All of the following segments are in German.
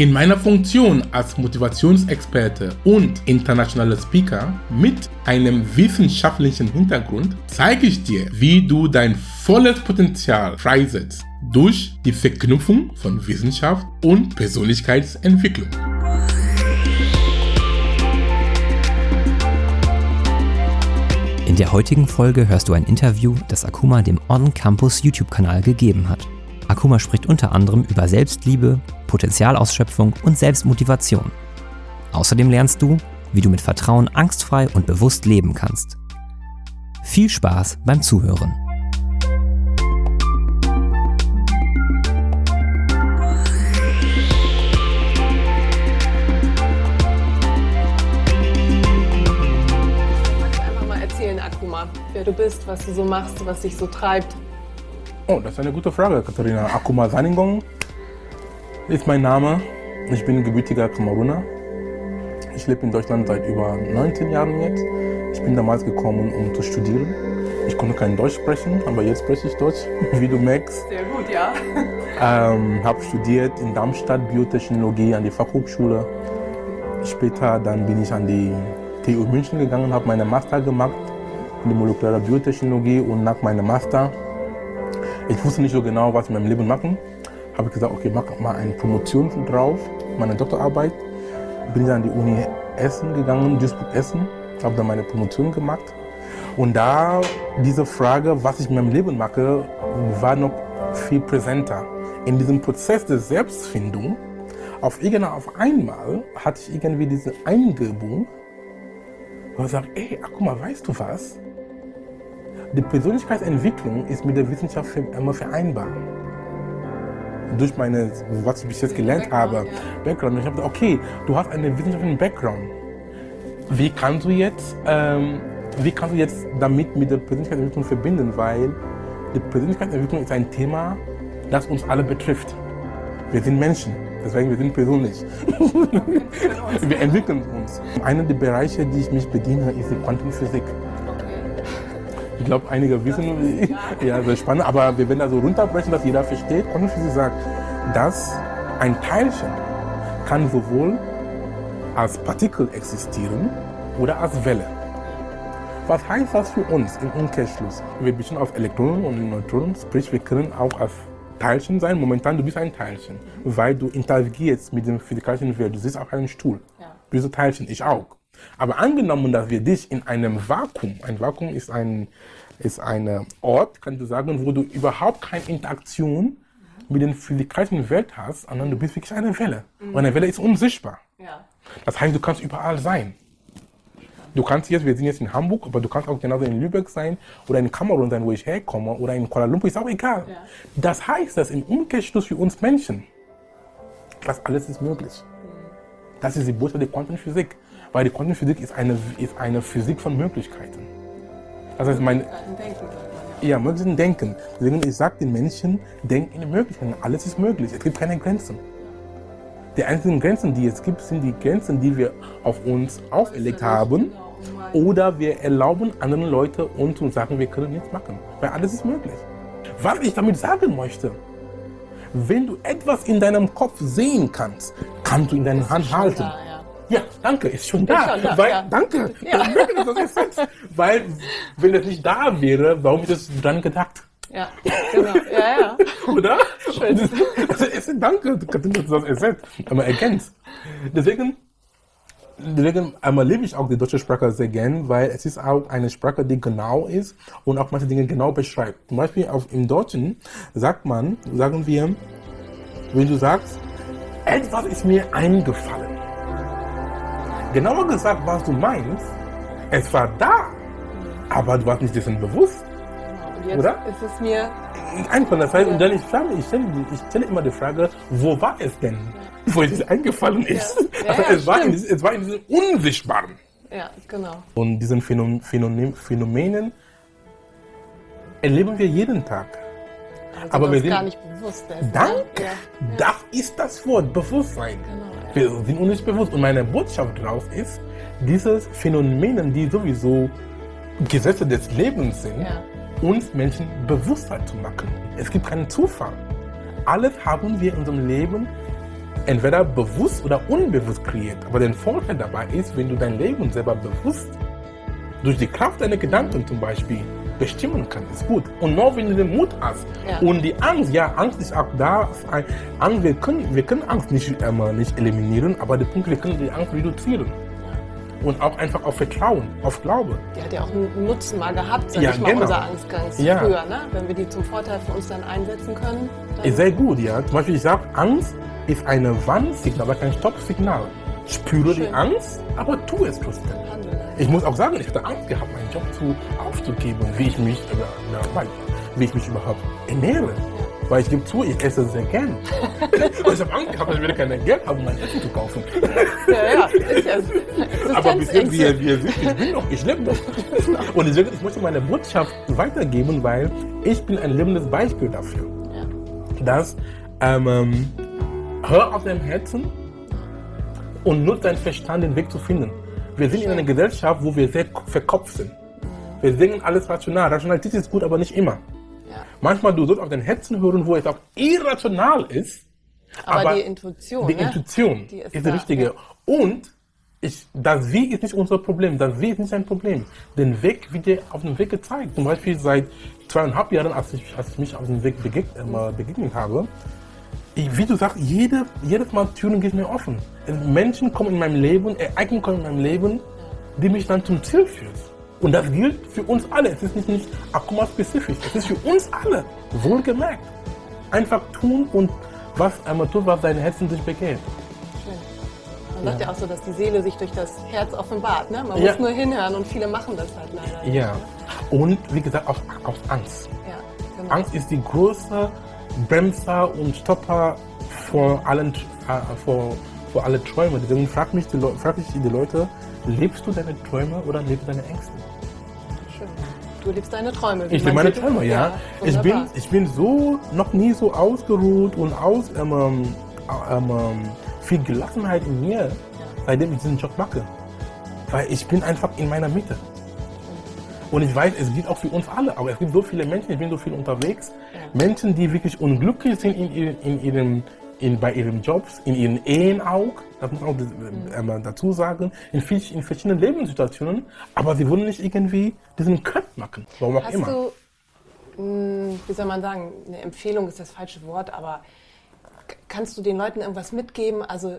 In meiner Funktion als Motivationsexperte und internationaler Speaker mit einem wissenschaftlichen Hintergrund zeige ich dir, wie du dein volles Potenzial freisetzt durch die Verknüpfung von Wissenschaft und Persönlichkeitsentwicklung. In der heutigen Folge hörst du ein Interview, das Akuma dem On-Campus YouTube-Kanal gegeben hat. Akuma spricht unter anderem über Selbstliebe, Potenzialausschöpfung und Selbstmotivation. Außerdem lernst du, wie du mit Vertrauen angstfrei und bewusst leben kannst. Viel Spaß beim Zuhören. Akuma, wer du bist, was du so machst, was dich so treibt. Oh, das ist eine gute Frage, Katharina. Akuma Saningong ist mein Name. Ich bin gebürtiger Kameruner. Ich lebe in Deutschland seit über 19 Jahren jetzt. Ich bin damals gekommen, um zu studieren. Ich konnte kein Deutsch sprechen, aber jetzt spreche ich Deutsch, wie du merkst. Sehr gut, ja. Ähm, habe studiert in Darmstadt Biotechnologie an die Fachhochschule. Später dann bin ich an die TU München gegangen, habe meine Master gemacht in die molekulare Biotechnologie und nach meinem Master, ich wusste nicht so genau, was ich in meinem Leben machen. Habe ich gesagt, okay, mach mal eine Promotion drauf, meine Doktorarbeit. Bin dann an die Uni Essen gegangen, Duisburg Essen, habe dann meine Promotion gemacht. Und da diese Frage, was ich in meinem Leben mache, war noch viel präsenter. In diesem Prozess der Selbstfindung, auf, irgendwann auf einmal hatte ich irgendwie diese Eingebung, wo ich sage, ey, ach, guck mal, weißt du was? Die Persönlichkeitsentwicklung ist mit der Wissenschaft immer vereinbar. Durch meine, was ich bis jetzt gelernt habe, Background. Und ich habe gesagt, okay, du hast einen wissenschaftlichen Background. Wie kannst du jetzt, ähm, wie kannst du jetzt damit mit der Persönlichkeitsentwicklung verbinden? Weil die Persönlichkeitsentwicklung ist ein Thema, das uns alle betrifft. Wir sind Menschen, deswegen wir sind persönlich. wir entwickeln uns. Einer der Bereiche, die ich mich bediene, ist die Quantenphysik. Ich glaube, einige wissen, ja, sehr spannend, aber wir werden da so runterbrechen, dass jeder versteht. Quantenphysik sagt, dass ein Teilchen kann sowohl als Partikel existieren oder als Welle. Was heißt das für uns im Umkehrschluss? Wir bestehen aus Elektronen und Neutronen, sprich wir können auch als Teilchen sein. Momentan du bist ein Teilchen, weil du interagierst mit dem physikalischen Welt. Du siehst auch einen Stuhl. Ja. Du bist ein Teilchen, ich auch. Aber angenommen, dass wir dich in einem Vakuum, ein Vakuum ist ein, ist ein Ort, kannst du sagen, wo du überhaupt keine Interaktion mit der physikalischen Welt hast, sondern du bist wirklich eine Welle. Und eine Welle ist unsichtbar. Ja. Das heißt, du kannst überall sein. Du kannst jetzt, wir sind jetzt in Hamburg, aber du kannst auch genauso in Lübeck sein oder in Kamerun sein, wo ich herkomme, oder in Kuala Lumpur, ist auch egal. Ja. Das heißt, dass im Umkehrschluss für uns Menschen, das alles ist möglich. Das ist die Botschaft der Quantenphysik. Weil die Quantenphysik ist eine, ist eine Physik von Möglichkeiten. Das heißt, mein, Denken, ja. möglichen Denken. Deswegen, ich sage den Menschen, denk in Möglichkeiten. Alles ist möglich. Es gibt keine Grenzen. Die einzigen Grenzen, die es gibt, sind die Grenzen, die wir auf uns auferlegt haben. Oder wir erlauben anderen Leuten uns zu sagen, wir können nichts machen. Weil alles ist möglich. Was ich damit sagen möchte, wenn du etwas in deinem Kopf sehen kannst, kannst du in deiner Hand halten. Da, ja. Ja, danke, ist schon da. schon da, weil, ja. Danke. Ja. Das ist. Weil, wenn das nicht da wäre, warum ist das dran gedacht? ja, genau. Ja, ja. Oder? Schön. Also, es ist, danke, du das ersetzt, aber ergänzt. Deswegen, deswegen einmal liebe ich auch die deutsche Sprache sehr gern, weil es ist auch eine Sprache, die genau ist und auch manche Dinge genau beschreibt. Zum Beispiel auf, im Deutschen sagt man, sagen wir, wenn du sagst, etwas ist mir eingefallen. Genauer gesagt, was du meinst, es war da, aber du warst nicht dessen bewusst. Und jetzt Oder? ist es mir Eingefallen, das heißt, und dann ich, frage, ich, stelle, ich stelle immer die Frage, wo war es denn, wo es eingefallen ist? Ja. Ja, also ja, es, war in, es war in diesem Unsichtbaren. Ja, genau. Und diesen Phänomen, Phänomen, Phänomenen erleben wir jeden Tag. Also Aber wir sind- gar nicht bewusst? Danke! Ja, ja. Das ist das Wort, Bewusstsein. Genau, Wir sind uns nicht bewusst. Und meine Botschaft daraus ist, dieses Phänomen, die sowieso Gesetze des Lebens sind, Ja. uns Menschen Bewusstheit zu machen. Es gibt keinen Zufall. Alles haben wir in unserem Leben entweder bewusst oder unbewusst kreiert. Aber der Vorteil dabei ist, wenn du dein Leben selber bewusst durch die Kraft deiner Gedanken zum Beispiel bestimmen kannst, ist gut. Und nur wenn du den Mut hast Ja. und die Angst, ja, Angst ist auch da. Angst, wir, können, wir können Angst nicht, ähm, nicht eliminieren, aber der Punkt, wir können die Angst reduzieren. Und auch einfach auf Vertrauen, auf Glaube. Die hat ja auch einen Nutzen mal gehabt, sag Ja, ich mal, genau. unser Angstgangs Ja. früher, ne? Wenn wir die zum Vorteil für uns dann einsetzen können. Dann Ist sehr gut, ja. Zum Beispiel, ich sage, Angst ist ein Warnsignal, aber kein Stoppsignal. Spüre die Schön. Angst, aber tu es trotzdem. handeln. Ich muss auch sagen, ich hatte Angst gehabt, meinen Job zu, aufzugeben, wie ich mich, äh, wie ich mich überhaupt ernähre. Weil ich gebe zu, ich esse sehr gern. Und ich habe Angst gehabt, ich werde kein Geld haben, um mein Essen zu kaufen. Ja, ja, ist ja Aber bis jetzt, wie, Existenzängste. wie ihr seht, ich bin noch, ich lebe noch. Und deswegen, ich möchte meine Botschaft weitergeben, weil ich bin ein lebendes Beispiel dafür. Ja. dass ähm, ähm, hör auf deinem Herzen und nutze deinen Verstand, den Weg zu finden. Wir sind in einer Gesellschaft, wo wir sehr verkopft sind. Wir sehen alles rational. Rationalität ist gut, aber nicht immer. Ja. Manchmal du sollst auf dein Herzen hören, wo es auch irrational ist. Aber, die Intuition, die ne? Intuition Die ist ist, die richtige. ja. Und ich, das Wie ist nicht unser Problem. Das Wie ist nicht ein Problem. Den Weg wird dir auf dem Weg gezeigt. Zum Beispiel seit zweieinhalb Jahren, als ich, als ich mich auf dem Weg begeg, äh, begegnet habe, wie du sagst, jede, jedes Mal Türen geht mir offen. Menschen kommen in meinem Leben, Ereignisse kommen in meinem Leben, die mich dann zum Ziel führen. Und das gilt für uns alle. Es ist nicht, nicht Akuma-spezifisch. Es ist für uns alle. Wohlgemerkt. Einfach tun und was einmal tut, was dein Herzen sich begehrt. Schön. Man sagt ja. auch so, dass die Seele sich durch das Herz offenbart. Ne? Man Ja. muss nur hinhören und viele machen das halt leider. nicht, Ja. ne? Und wie gesagt, aus, aus Angst. ja genau. Angst ist die größte Bremser und Stopper vor allen, äh, vor, vor alle Träume. Deswegen frag mich die, Leu- frag ich die Leute, lebst du deine Träume oder lebst du deine Ängste? Schön. Du lebst deine Träume. wie Ich lebe meine. Träume, ja. ich, bin, ich bin so, noch nie so ausgeruht und aus, ähm, ähm, ähm, viel Gelassenheit in mir, seitdem ich diesen Job mache. Weil ich bin einfach in meiner Mitte. Und ich weiß, es gilt auch für uns alle, aber es gibt so viele Menschen, ich bin so viel unterwegs, Menschen, die wirklich unglücklich sind in, ihr- in ihrem, in, bei ihren Jobs, in ihren Ehen auch, das muss man auch äh, dazu sagen, in, viel, in verschiedenen Lebenssituationen, aber sie wollen nicht irgendwie diesen Cut machen, warum auch Hast immer. du, mh, wie soll man sagen, eine Empfehlung ist das falsche Wort, aber kannst du den Leuten irgendwas mitgeben? Also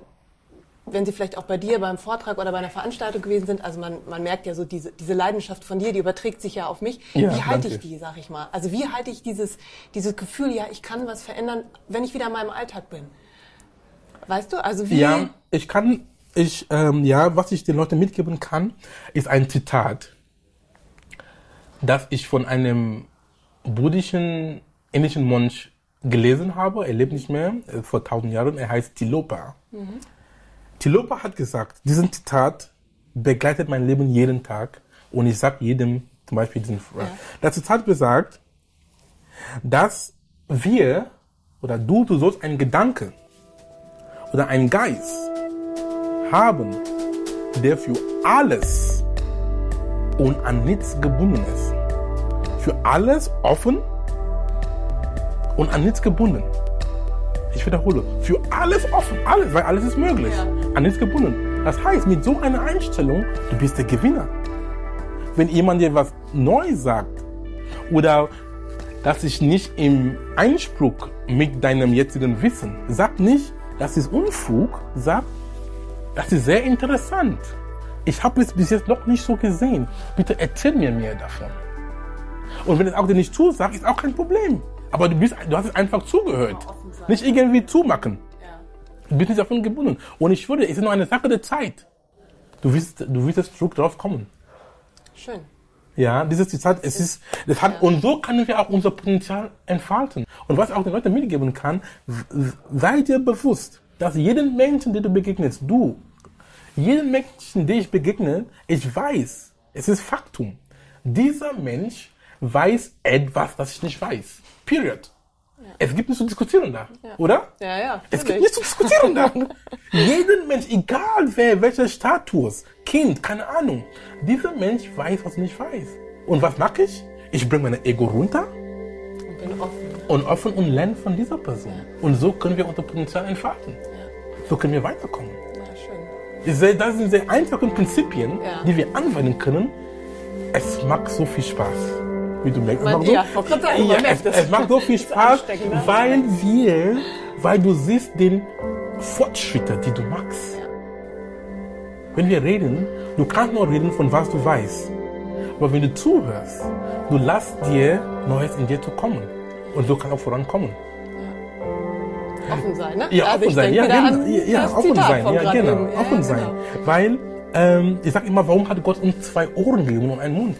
wenn sie vielleicht auch bei dir beim Vortrag oder bei einer Veranstaltung gewesen sind, also man, man merkt ja so, diese, diese Leidenschaft von dir, die überträgt sich ja auf mich. Ja, wie halte ich die, sag ich mal? Also wie halte ich dieses, dieses Gefühl, ja, ich kann was verändern, wenn ich wieder in meinem Alltag bin? Weißt du, also wie... Ja, ich kann, ich, ähm, ja, was ich den Leuten mitgeben kann, ist ein Zitat, das ich von einem buddhischen indischen Mönch gelesen habe. Er lebt nicht mehr, vor tausend Jahren. Er heißt Tilopa. Tilopa hat gesagt, diesen Zitat begleitet mein Leben jeden Tag und ich sag jedem zum Beispiel diesen Fra- Das Zitat besagt, dass wir oder du, du sollst einen Gedanke oder einen Geist haben, der für alles und an nichts gebunden ist. Für alles offen und an nichts gebunden. Ich wiederhole, für alles offen, alles, weil alles ist möglich. Ja. An nichts gebunden. Das heißt, mit so einer Einstellung, du bist der Gewinner. Wenn jemand dir was Neues sagt oder das ist nicht im Einspruch mit deinem jetzigen Wissen, sag nicht, das ist Unfug, sag, das ist sehr interessant. Ich habe es bis jetzt noch nicht so gesehen. Bitte erzähl mir mehr davon. Und wenn es auch dir nicht zusagt, ist auch kein Problem. Aber du, bist, du hast es einfach zugehört. Nicht irgendwie zumachen. Ja. Du bist nicht davon gebunden. Und ich würde, es ist nur eine Sache der Zeit. Du wirst, du wirst jetzt zurück drauf kommen. Schön. Ja, dieses Zitat, es ist, das hat, und so können wir auch unser Potenzial entfalten. Und was ich auch den Leuten mitgeben kann, sei dir bewusst, dass jeden Menschen, den du begegnest, du, jeden Menschen, den ich begegne, ich weiß, es ist Faktum. Dieser Mensch weiß etwas, das ich nicht weiß. Period. Es gibt nichts zu diskutieren da, oder? Ja, ja. Es gibt nichts zu diskutieren da. Jeden Mensch, egal wer, welcher Status, Kind, keine Ahnung, dieser Mensch weiß, was nicht weiß. Und was mache ich? Ich bringe mein Ego runter Ich bin offen. und offen und lerne von dieser Person. Und so können wir unser Potenzial entfalten. So können wir weiterkommen. Ja, schön. Ich Das sind sehr einfache Prinzipien, Ja. die wir anwenden können. Es macht so viel Spaß. Wie du merkst, es Man- macht so, ja, gerade sagen, ja, merkt es, es macht so viel Spaß, ne? weil wir, weil du siehst den Fortschritte, die du machst. Ja. Wenn wir reden, du kannst nur reden von was du weißt. Aber wenn du zuhörst, du lässt dir Neues in dir zu kommen. Und so kann auch vorankommen. Offen sein, ne? Ja, Also offen sein, ja, genau, ja, ja offen sein, ja, genau. Ja, offen ja, sein. Weil, ähm, ich sag immer, warum hat Gott uns zwei Ohren gegeben und einen Mund?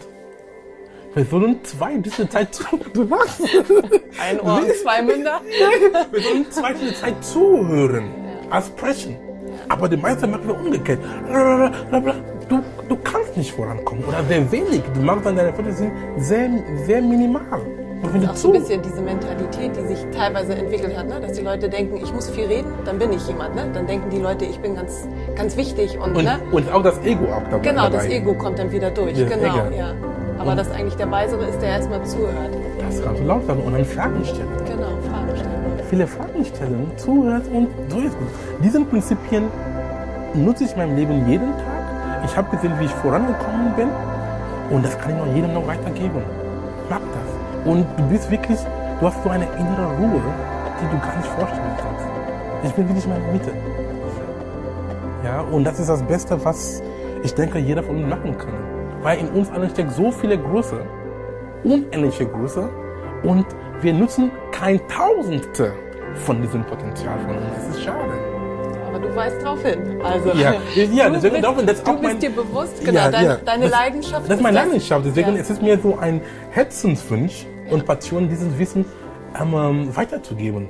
Wir sollen zwei diese Zeit zu, du machst. Ein Ohr und zwei Münder. Wir sollen zwei diese Zeit zuhören, als sprechen. Aber die meisten machen wir umgekehrt. Du, du kannst nicht vorankommen oder sehr wenig. Du machst dann deine Fortschritte sind sehr, sehr minimal. Wenn du Auch so ein bisschen diese Mentalität, die sich teilweise entwickelt hat, ne? dass die Leute denken, ich muss viel reden, dann bin ich jemand. Ne? Dann denken die Leute, ich bin ganz, ganz wichtig. Und, und, ne? und auch das Ego auch dabei. Genau, das. Ego kommt dann wieder durch. Ja, genau, Ego. ja. Aber dass eigentlich der Weisere ist, der erstmal zuhört. Das kannst du laut sagen und dann Fragen stellen. Genau, Fragen stellen. viele Fragen stellen, zuhört und so ist gut. Diesen Prinzipien nutze ich in meinem Leben jeden Tag. Ich habe gesehen, wie ich vorangekommen bin und das kann ich noch jedem noch weitergeben. Mag das. Und du bist wirklich, du hast so eine innere Ruhe, die du gar nicht vorstellen kannst. Ich bin wirklich in meiner Mitte. Ja, und das ist das Beste, was ich denke, jeder von uns machen kann. Weil in uns allen steckt so viele Größe, unendliche Größe und wir nutzen kein Tausendste von diesem Potenzial von uns. Das ist schade. Aber du weißt drauf hin. Also, Ja, ja, du deswegen bist, darauf- das ist du bist mein- dir bewusst, genau, Ja, dein, ja. deine Das- Leidenschaft. Das ist meine. Leidenschaft. Deswegen Ja. es ist mir so ein Herzenswunsch und Passion, dieses Wissen ähm, weiterzugeben.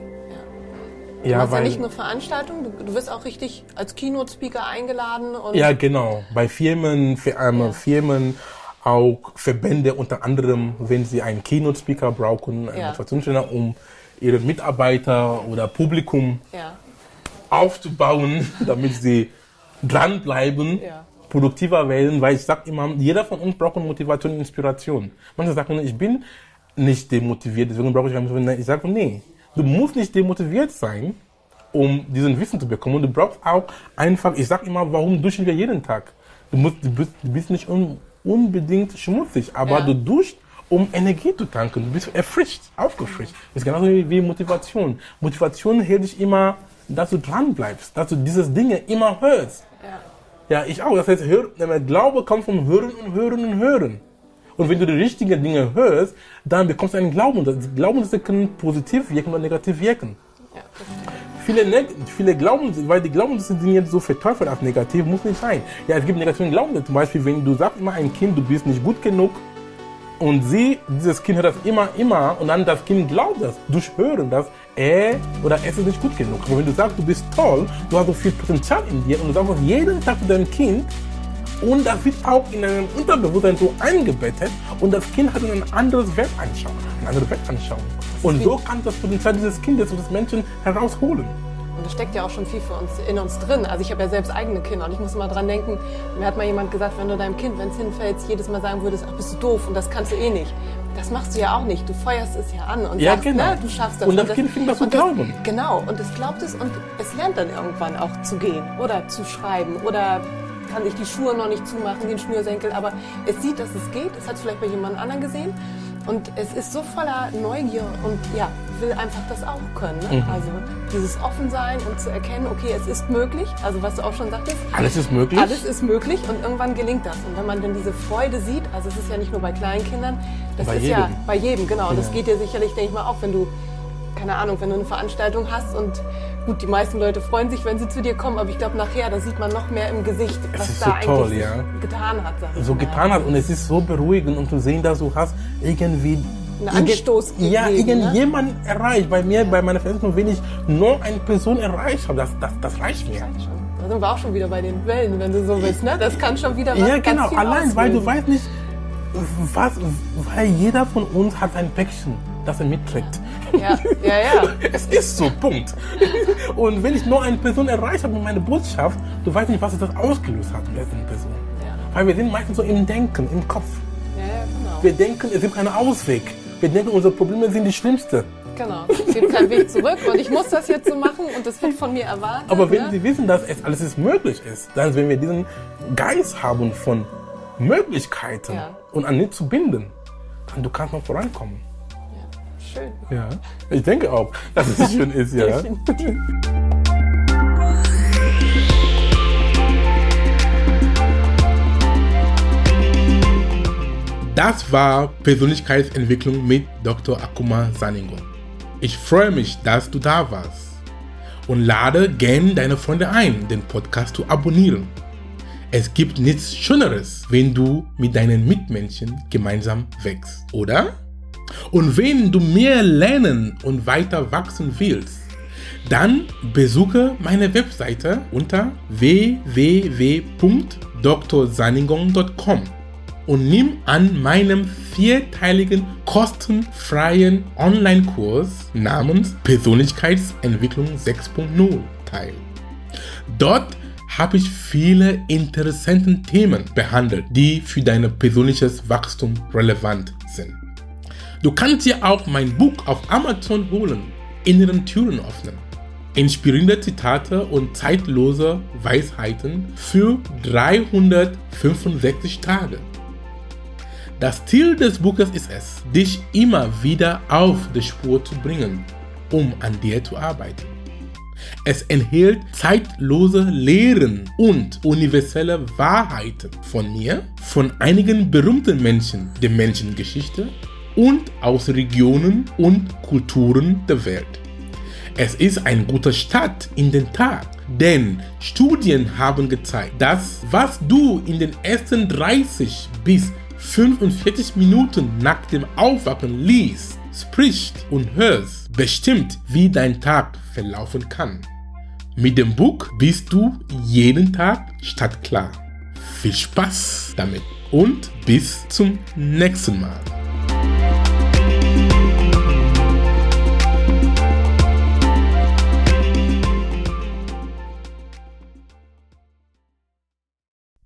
Du Ja, machst ja nicht nur Veranstaltungen, du, du wirst auch richtig als Keynote-Speaker eingeladen. Ja, genau. Bei Firmen, für, ähm, Ja. Firmen, auch Verbände unter anderem, wenn sie einen Keynote-Speaker brauchen, einen Ja. Motivationstrainer, um ihre Mitarbeiter oder Publikum ja, aufzubauen, damit sie dranbleiben, Ja. produktiver werden, weil ich sage immer, jeder von uns braucht Motivation und Inspiration. Manche sagen, ich bin nicht demotiviert, deswegen brauche ich keine Motivation. Ich sage, nee, du musst nicht demotiviert sein, um diesen Wissen zu bekommen. Und du brauchst auch einfach, ich sage immer, warum duschen wir jeden Tag? Du, musst, du, bist, du bist nicht un, unbedingt schmutzig, aber Ja. du duscht, um Energie zu tanken. Du bist erfrischt, aufgefrischt. Das ist genauso wie, Motivation. Motivation hält dich immer, dass du dran bleibst, dass du diese Dinge immer hörst. ja. Ja, ich auch. Das heißt, Hör, der Glaube kommt vom Hören und Hören und Hören. Und wenn du die richtigen Dinge hörst, dann bekommst du einen Glauben. Glaubenssätze können positiv wirken oder negativ wirken. ja. Viele, neg viele Glaubenssätze, weil die Glaubenssätze sind jetzt so verteufelt als negativ, muss nicht sein. Ja, es gibt negative Glaubenssätze. Zum Beispiel, wenn du sagst immer ein Kind, du bist nicht gut genug, und sie, dieses Kind hört das immer, immer, und dann das Kind glaubt das, durch Hören, dass er oder es ist nicht gut genug. Aber wenn du sagst, du bist toll, du hast so viel Potenzial in dir, und du sagst das jeden Tag zu deinem Kind, und das wird auch in deinem Unterbewusstsein so eingebettet, und das Kind hat ein anderes Weltanschauung, eine andere Weltanschauung. Und so kann das Potenzial dieses Kindes und des Menschen herausholen. Und das steckt ja auch schon viel für uns, in uns drin. Also ich habe ja selbst eigene Kinder und ich muss immer dran denken, mir hat mal jemand gesagt, wenn du deinem Kind, wenn es hinfällt, jedes Mal sagen würdest, ach bist du doof und das kannst du eh nicht. Das machst du ja auch nicht. Du feuerst es ja an und Ja, sagst, genau. ne, du schaffst das. Und das Kind fängt das zu und glauben. Genau, und es glaubt es und es lernt dann irgendwann auch zu gehen oder zu schreiben oder kann sich die Schuhe noch nicht zumachen, den Schnürsenkel, aber es sieht, dass es geht. Es hat es vielleicht bei jemand anderem gesehen und es ist so voller Neugier und ja, will einfach das auch können. Ne? Mhm. Also dieses Offensein und zu erkennen, okay, es ist möglich, also was du auch schon sagtest, Alles ist möglich. alles ist möglich und irgendwann gelingt das. Und wenn man dann diese Freude sieht, also es ist ja nicht nur bei kleinen Kindern, das Bei ist ja jedem. bei jedem, genau. Und das Ja. geht dir sicherlich, denke ich mal, auch, wenn du, keine Ahnung, wenn du eine Veranstaltung hast und gut, die meisten Leute freuen sich, wenn sie zu dir kommen, aber ich glaube, nachher, da sieht man noch mehr im Gesicht, was ist da so eigentlich toll, sich ja. getan hat. So mal. getan hat und es ist so beruhigend und zu sehen, dass du hast irgendwie Einen Anstoß ja, gegeben, ne? irgendjemand erreicht. Bei mir, bei meiner Veranstaltung, wenn ich nur eine Person erreicht habe, das, das, das reicht mir. Da sind wir auch schon wieder bei den Wellen, wenn du so willst, ne? Das kann schon wieder was Ja, genau. Allein, weil du auslösen. weißt nicht, was, weil jeder von uns hat ein Päckchen. Dass er mitträgt. Ja, ja, ja. Es ist so, Punkt. Und wenn ich nur eine Person erreicht habe mit meiner Botschaft, du weißt nicht, was das ausgelöst hat in der Person. Ja. Weil wir sind meistens so im Denken, im Kopf. Ja, ja, genau. Wir denken, es gibt keinen Ausweg. Wir denken, unsere Probleme sind die schlimmste. Genau. Es gibt keinen Weg zurück und ich muss das jetzt so machen und das wird von mir erwartet. Aber wenn ne? sie wissen, dass es alles ist möglich ist, dann wenn wir diesen Geist haben von Möglichkeiten Ja. und an nichts zu binden, dann du kannst noch vorankommen. Schön. Ja, ich denke auch, dass es schön ist, ja. Definitiv. Das war Persönlichkeitsentwicklung mit Dr. Akuma Saningo. Ich freue mich, dass du da warst. Und lade gern deine Freunde ein, den Podcast zu abonnieren. Es gibt nichts Schöneres, wenn du mit deinen Mitmenschen gemeinsam wächst, oder? Und wenn du mehr lernen und weiter wachsen willst, dann besuche meine Webseite unter www.drsaningong.com und nimm an meinem vierteiligen kostenfreien Online-Kurs namens Persönlichkeitsentwicklung 6.0 teil. Dort habe ich viele interessante Themen behandelt, die für dein persönliches Wachstum relevant. Du kannst dir auch mein Buch auf Amazon holen, Inneren Türen öffnen. Inspirierende Zitate und zeitlose Weisheiten für 365 Tage. Das Ziel des Buches ist es, dich immer wieder auf die Spur zu bringen, um an dir zu arbeiten. Es enthält zeitlose Lehren und universelle Wahrheiten von mir, von einigen berühmten Menschen der Menschengeschichte und aus Regionen und Kulturen der Welt. Es ist ein guter Start in den Tag, denn Studien haben gezeigt, dass was du in den ersten 30 bis 45 Minuten nach dem Aufwachen liest, sprichst und hörst, bestimmt, wie dein Tag verlaufen kann. Mit dem Buch bist du jeden Tag stadtklar. Viel Spaß damit und bis zum nächsten Mal.